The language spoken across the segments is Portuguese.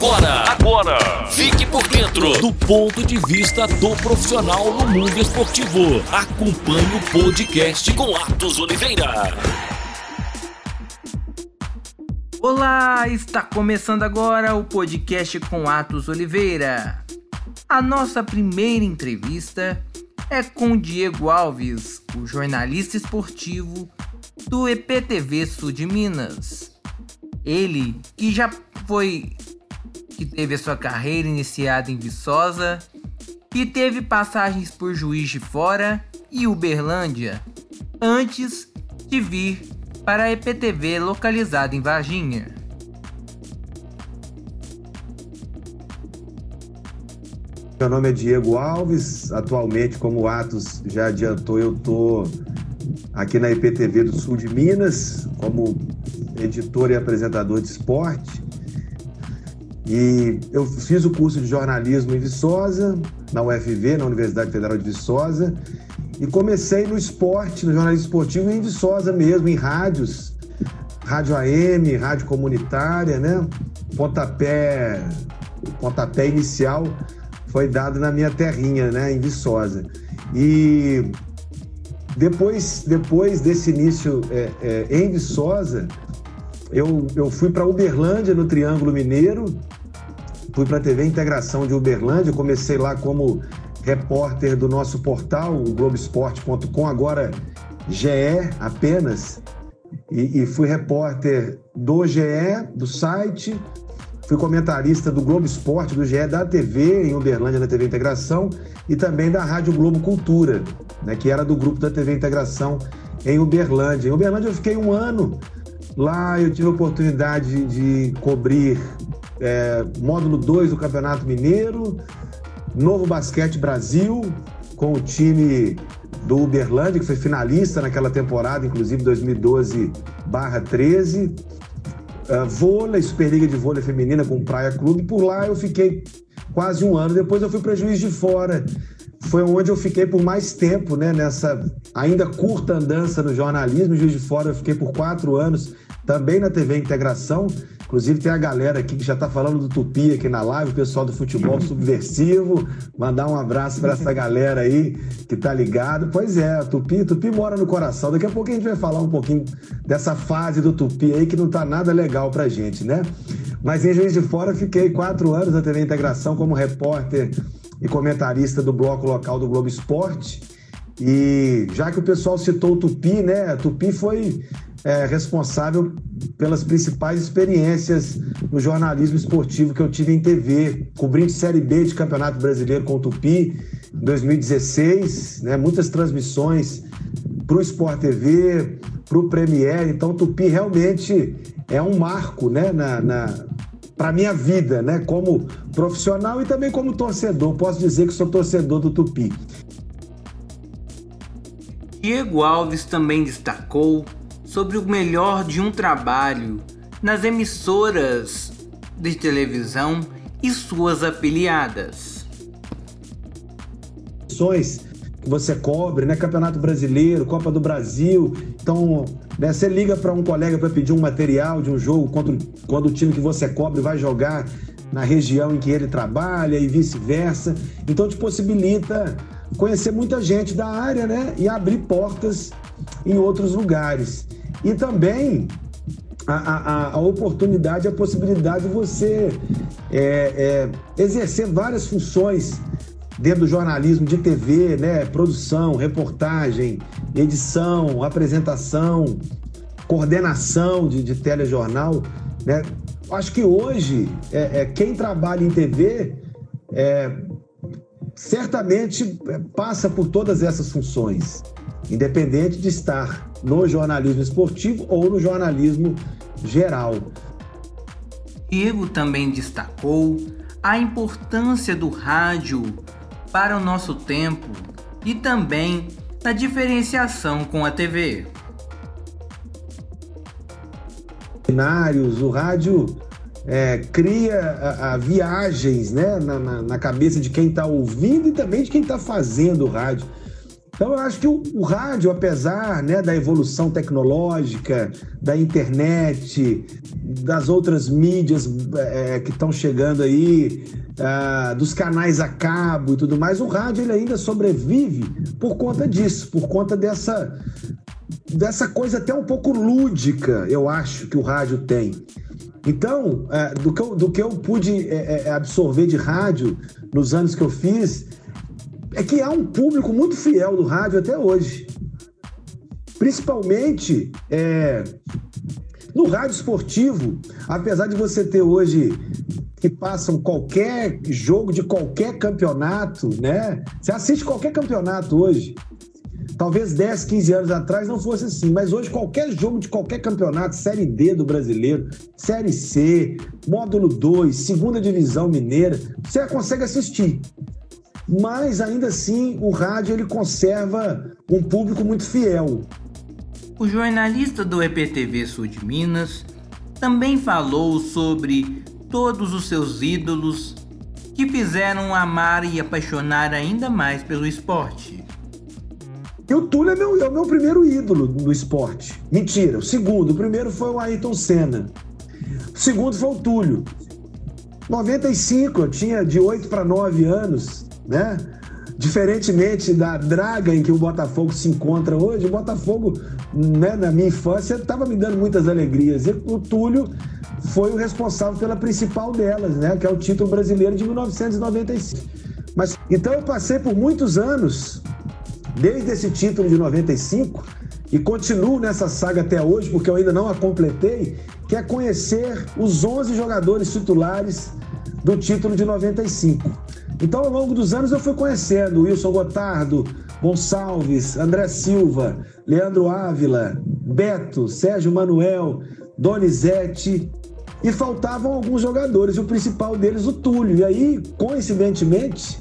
Agora, agora, fique por dentro do ponto de vista do profissional no mundo esportivo. Acompanhe o podcast com Atos Oliveira. Olá, está começando agora o podcast com Atos Oliveira. A nossa primeira entrevista é com Diego Alves, o jornalista esportivo do EPTV Sul de Minas. Ele que já foi que teve a sua carreira iniciada em Viçosa e teve passagens por Juiz de Fora e Uberlândia antes de vir para a EPTV localizada em Varginha. Meu nome é Diego Alves, atualmente, como o Atos já adiantou, eu estou aqui na IPTV do Sul de Minas, como editor e apresentador de esporte. E eu fiz o curso de jornalismo em Viçosa, na UFV, na Universidade Federal de Viçosa, e comecei no esporte, no jornalismo esportivo em Viçosa mesmo, em rádios, rádio AM, rádio comunitária, né? Pontapé, pontapé inicial foi dado na minha terrinha, né, em Viçosa. E depois, depois desse início é, é, em Viçosa, eu, eu fui para Uberlândia, no Triângulo Mineiro, fui para a TV Integração de Uberlândia, comecei lá como repórter do nosso portal, o Globoesporte.com, agora GE apenas, e, e, fui repórter do GE, do site, fui comentarista do Globo Esporte, do GE, da TV em Uberlândia, na TV Integração, e também da Rádio Globo Cultura, né, que era do grupo da TV Integração em Uberlândia. Em Uberlândia eu fiquei um ano, lá eu tive a oportunidade de cobrir é, módulo 2 do Campeonato Mineiro, Novo Basquete Brasil, com o time do Uberlândia, que foi finalista naquela temporada, inclusive 2012-13. Uh, vôlei, Superliga de Vôlei Feminina com Praia Clube. Por lá eu fiquei quase um ano. Depois eu fui para Juiz de Fora. Foi onde eu fiquei por mais tempo, né? Nessa ainda curta andança no jornalismo. Juiz de Fora eu fiquei por quatro anos, também na TV Integração. Inclusive tem a galera aqui que já está falando do Tupi aqui na live, o pessoal do futebol subversivo. Mandar um abraço para essa galera aí que tá ligado. Pois é, Tupi, Tupi mora no coração. Daqui a pouco a gente vai falar um pouquinho dessa fase do Tupi aí que não tá nada legal pra gente, né? Mas em Juiz de Fora fiquei quatro anos na TV Integração como repórter e comentarista do bloco local do Globo Esporte. E já que o pessoal citou o Tupi, né? Tupi foi é, responsável pelas principais experiências no jornalismo esportivo que eu tive em TV, cobrindo Série B de Campeonato Brasileiro com o Tupi em 2016, né, muitas transmissões para o Sport TV, para o Premier. Então, o Tupi realmente é um marco né, na, na para minha vida, né, como profissional e também como torcedor. Posso dizer que sou torcedor do Tupi. Diego Alves também destacou sobre o melhor de um trabalho nas emissoras de televisão e suas afiliadas. Que você cobre, né? Campeonato Brasileiro, Copa do Brasil. Então, né, você liga para um colega para pedir um material de um jogo quando, quando o time que você cobre vai jogar na região em que ele trabalha e vice-versa. Então, te possibilita conhecer muita gente da área, né? E abrir portas em outros lugares. E também a, a, a oportunidade, a possibilidade de você é, é, exercer várias funções dentro do jornalismo de TV, né? Produção, reportagem, edição, apresentação, coordenação de, de telejornal, né? Acho que hoje é, é quem trabalha em TV é, certamente é, passa por todas essas funções, independente de estar no jornalismo esportivo ou no jornalismo geral. Diego também destacou a importância do rádio para o nosso tempo e também na diferenciação com a TV. O rádio é, cria a, a viagens né, na, na, na, cabeça de quem está ouvindo e também de quem está fazendo o rádio. Então, eu acho que o, o rádio, apesar né, da evolução tecnológica, da internet, das outras mídias é, que estão chegando aí, dos canais a cabo e tudo mais, o rádio ele ainda sobrevive por conta disso, por conta dessa, dessa coisa até um pouco lúdica, eu acho, que o rádio tem. Então, uh, do, que eu, do que eu pude uh, absorver de rádio nos anos que eu fiz, é que há um público muito fiel do rádio até hoje. Principalmente é, no rádio esportivo, apesar de você ter hoje que passam qualquer jogo de qualquer campeonato, né? Você assiste qualquer campeonato hoje. Talvez 10, 15 anos atrás não fosse assim, mas hoje qualquer jogo de qualquer campeonato, Série D do brasileiro, Série C, Módulo 2, Segunda Divisão Mineira, você consegue assistir mas ainda assim o rádio ele conserva um público muito fiel. O jornalista do EPTV Sul de Minas também falou sobre todos os seus ídolos que fizeram amar e apaixonar ainda mais pelo esporte. E o Túlio é meu, é o meu primeiro ídolo no esporte. Mentira, o segundo. O primeiro foi o Ayrton Senna. O segundo foi o Túlio. 95, eu tinha de 8 para 9 anos né? Diferentemente da draga em que o Botafogo se encontra hoje, o Botafogo, né, na minha infância, estava me dando muitas alegrias. E o Túlio foi o responsável pela principal delas, né, que é o título brasileiro de 1995. Mas então eu passei por muitos anos, desde esse título de 95, e continuo nessa saga até hoje, porque eu ainda não a completei, que é conhecer os 11 jogadores titulares do título de 95. Então, ao longo dos anos, eu fui conhecendo Wilson Gotardo, Gonçalves, André Silva, Leandro Ávila, Beto, Sérgio Manuel, Donizete, e faltavam alguns jogadores, e o principal deles, o Túlio. E aí, coincidentemente,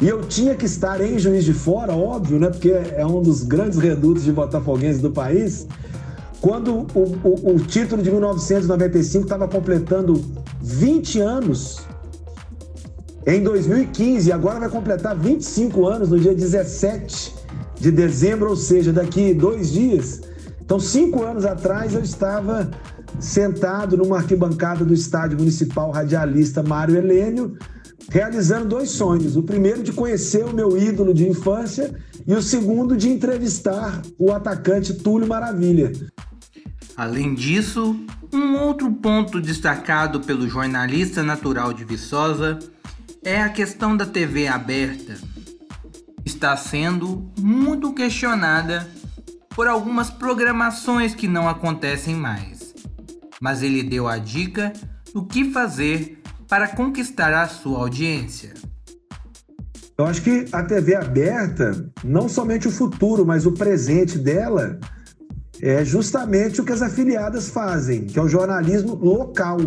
e eu tinha que estar em Juiz de Fora, óbvio, né? Porque é um dos grandes redutos de botafoguenses do país. Quando o, o, o título de 1995 estava completando 20 anos, em 2015, agora vai completar 25 anos no dia 17 de dezembro, ou seja, daqui dois dias. Então, cinco anos atrás, eu estava sentado numa arquibancada do Estádio Municipal Radialista Mário Helênio, realizando dois sonhos. O primeiro de conhecer o meu ídolo de infância e o segundo de entrevistar o atacante Túlio Maravilha. Além disso, um outro ponto destacado pelo jornalista natural de Viçosa é a questão da TV aberta. Está sendo muito questionada por algumas programações que não acontecem mais. Mas ele deu a dica do que fazer para conquistar a sua audiência. Eu acho que a TV aberta, não somente o futuro, mas o presente dela, é justamente o que as afiliadas fazem, que é o jornalismo local.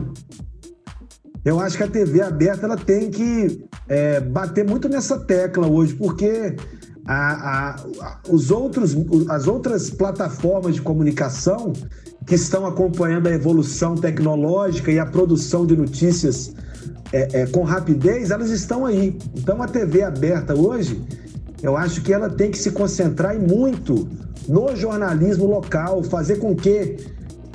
Eu acho que a TV aberta ela tem que é, bater muito nessa tecla hoje, porque a, a, os outros, as outras plataformas de comunicação que estão acompanhando a evolução tecnológica e a produção de notícias é, é, com rapidez, elas estão aí. Então a TV aberta hoje, eu acho que ela tem que se concentrar muito no jornalismo local, fazer com que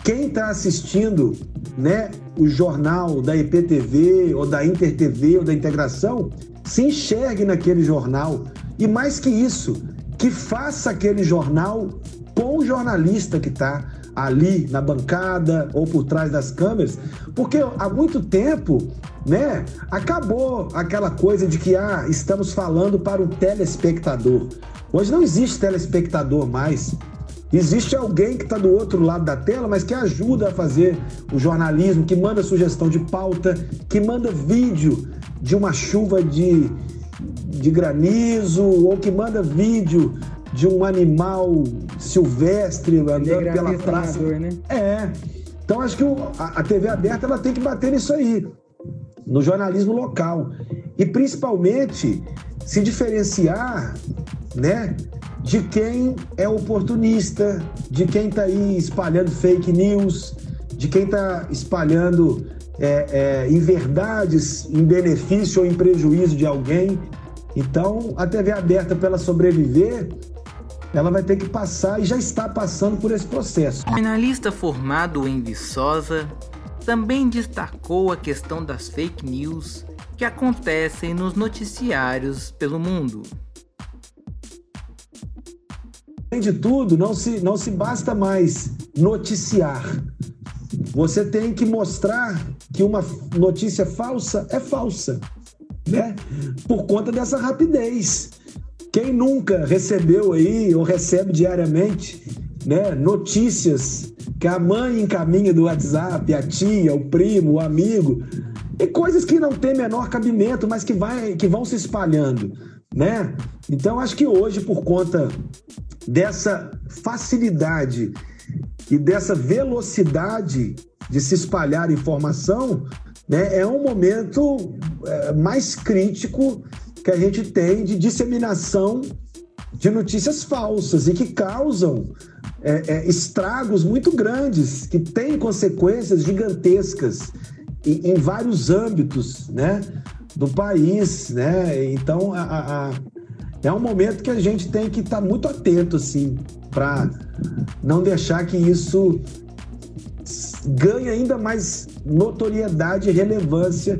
quem está assistindo né, o jornal da IPTV ou da InterTV ou da Integração se enxergue naquele jornal. E mais que isso, que faça aquele jornal com o jornalista que está ali na bancada ou por trás das câmeras, porque há muito tempo, né, acabou aquela coisa de que ah, estamos falando para o telespectador. Hoje não existe telespectador mais. Existe alguém que está do outro lado da tela, mas que ajuda a fazer o jornalismo, que manda sugestão de pauta, que manda vídeo de uma chuva de, de granizo, ou que manda vídeo de um animal silvestre andando pela praça. Né? É. Então acho que o, a, a TV aberta ela tem que bater nisso aí, no jornalismo local. E principalmente se diferenciar, né? de quem é oportunista, de quem está aí espalhando fake news, de quem está espalhando é, é, inverdades em benefício ou em prejuízo de alguém. Então, a TV aberta, para ela sobreviver, ela vai ter que passar e já está passando por esse processo. O jornalista formado em Viçosa também destacou a questão das fake news que acontecem nos noticiários pelo mundo. Além de tudo, não se, não se basta mais noticiar. Você tem que mostrar que uma notícia falsa é falsa, né? Por conta dessa rapidez. Quem nunca recebeu aí ou recebe diariamente, né, notícias que a mãe encaminha do WhatsApp, a tia, o primo, o amigo, e coisas que não têm menor cabimento, mas que, vai, que vão se espalhando, né? Então acho que hoje, por conta dessa facilidade e dessa velocidade de se espalhar informação, né, é um momento é, mais crítico que a gente tem de disseminação de notícias falsas e que causam é, é, estragos muito grandes, que têm consequências gigantescas em, em vários âmbitos né, do país. Né? Então, a, a, é um momento que a gente tem que estar tá muito atento assim, para não deixar que isso ganhe ainda mais notoriedade e relevância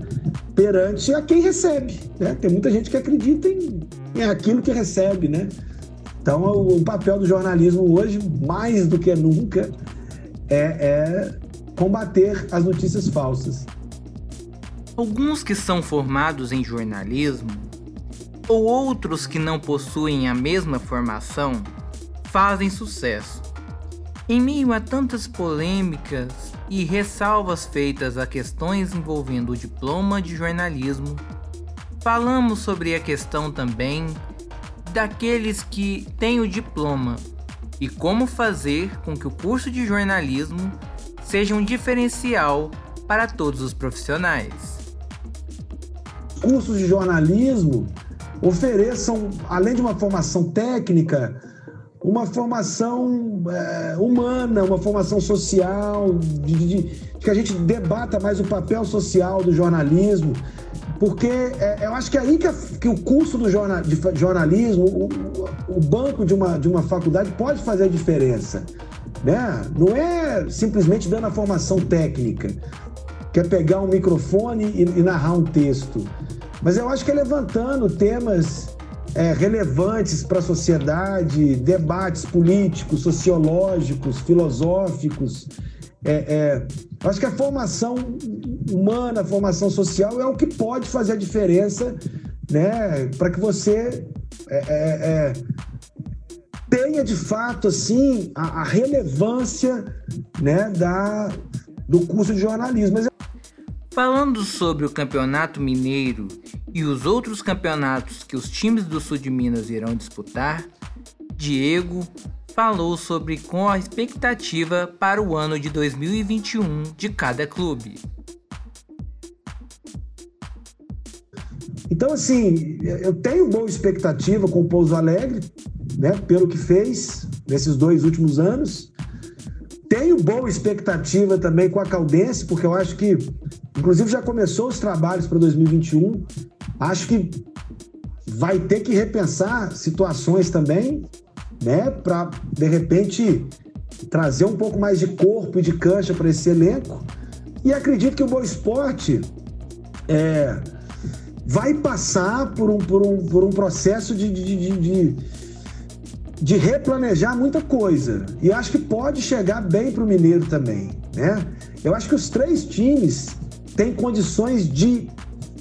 perante a quem recebe. Né? Tem muita gente que acredita em, em aquilo que recebe, né? Então, o, o, papel do jornalismo hoje, mais do que nunca, é, é combater as notícias falsas. Alguns que são formados em jornalismo, ou outros que não possuem a mesma formação, fazem sucesso. Em meio a tantas polêmicas e ressalvas feitas a questões envolvendo o diploma de jornalismo, falamos sobre a questão também daqueles que têm o diploma e como fazer com que o curso de jornalismo seja um diferencial para todos os profissionais. Cursos de jornalismo ofereçam, além de uma formação técnica, uma formação é, humana, uma formação social, de, de, de, que a gente debata mais o papel social do jornalismo, porque é, eu acho que é aí que, a, que o curso do jornal, de jornalismo, o, o, banco de uma, de uma faculdade pode fazer a diferença. Né? Não é simplesmente dando a formação técnica, que é pegar um microfone e, e narrar um texto. Mas eu acho que é levantando temas é, relevantes para a sociedade, debates políticos, sociológicos, filosóficos. É, é, acho que a formação humana, a formação social é o que pode fazer a diferença né, para que você é, é, é, tenha de fato assim a, a relevância né, da, do curso de jornalismo. Mas Falando sobre o Campeonato Mineiro e os outros campeonatos que os times do sul de Minas irão disputar, Diego falou sobre com a expectativa para o ano de 2021 de cada clube. Então, assim, eu tenho boa expectativa com o Pouso Alegre, né, pelo que fez nesses dois últimos anos. Tenho boa expectativa também com a Caldense, porque eu acho que Inclusive, já começou os trabalhos para 2021. Acho que vai ter que repensar situações também, né? Para, de repente, trazer um pouco mais de corpo e de cancha para esse elenco. E acredito que o Boa Esporte é, vai passar por um, por um, por um processo de, de, de, de, de replanejar muita coisa. E acho que pode chegar bem para o Mineiro também. Né? Eu acho que os três times tem condições de,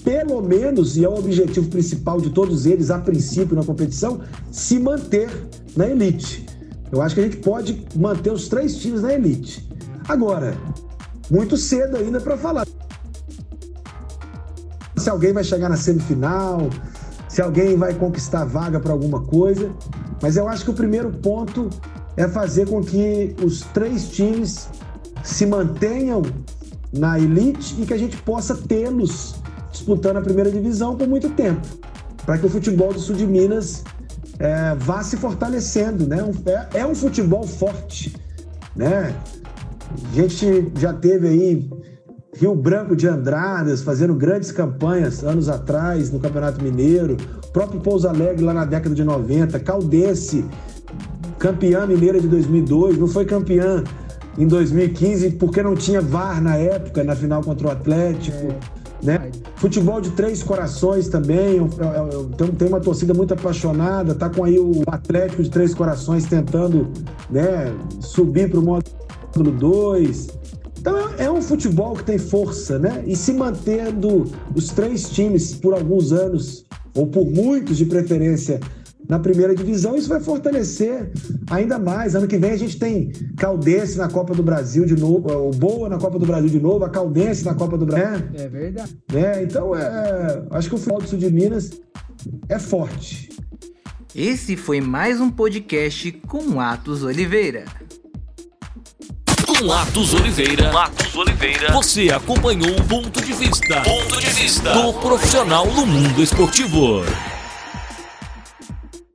pelo menos, e é o objetivo principal de todos eles, a princípio, na competição, se manter na elite. Eu acho que a gente pode manter os três times na elite. Agora, muito cedo ainda para falar se alguém vai chegar na semifinal, se alguém vai conquistar vaga para alguma coisa. Mas eu acho que o primeiro ponto é fazer com que os três times se mantenham na elite e que a gente possa tê-los disputando a primeira divisão por muito tempo, para que o futebol do sul de Minas é, vá se fortalecendo, né? É, é, um futebol forte, né? A gente já teve aí Rio Branco de Andradas, fazendo grandes campanhas anos atrás no Campeonato Mineiro, o próprio Pouso Alegre lá na década de 90, Caldense, campeã mineira de 2002, não foi campeã em 2015 porque não tinha VAR na época, na final contra o Atlético. É. Né? Futebol de três corações também, tem, tem uma torcida muito apaixonada, tá com aí o Atlético de Três Corações tentando né, subir para o módulo 2. Então é, é, um futebol que tem força, né? E se mantendo os três times por alguns anos, ou por muitos de preferência, na primeira divisão, isso vai fortalecer ainda mais. Ano que vem a gente tem Caldense na Copa do Brasil de novo, o Boa na Copa do Brasil de novo, a Caldense na Copa do Brasil. É, é verdade. É, então, é, acho que o futebol do Sul de Minas é forte. Esse foi mais um podcast com Atos Oliveira. Com Atos Oliveira. Atos Oliveira. Você acompanhou o ponto de vista. Ponto de vista do profissional no mundo esportivo.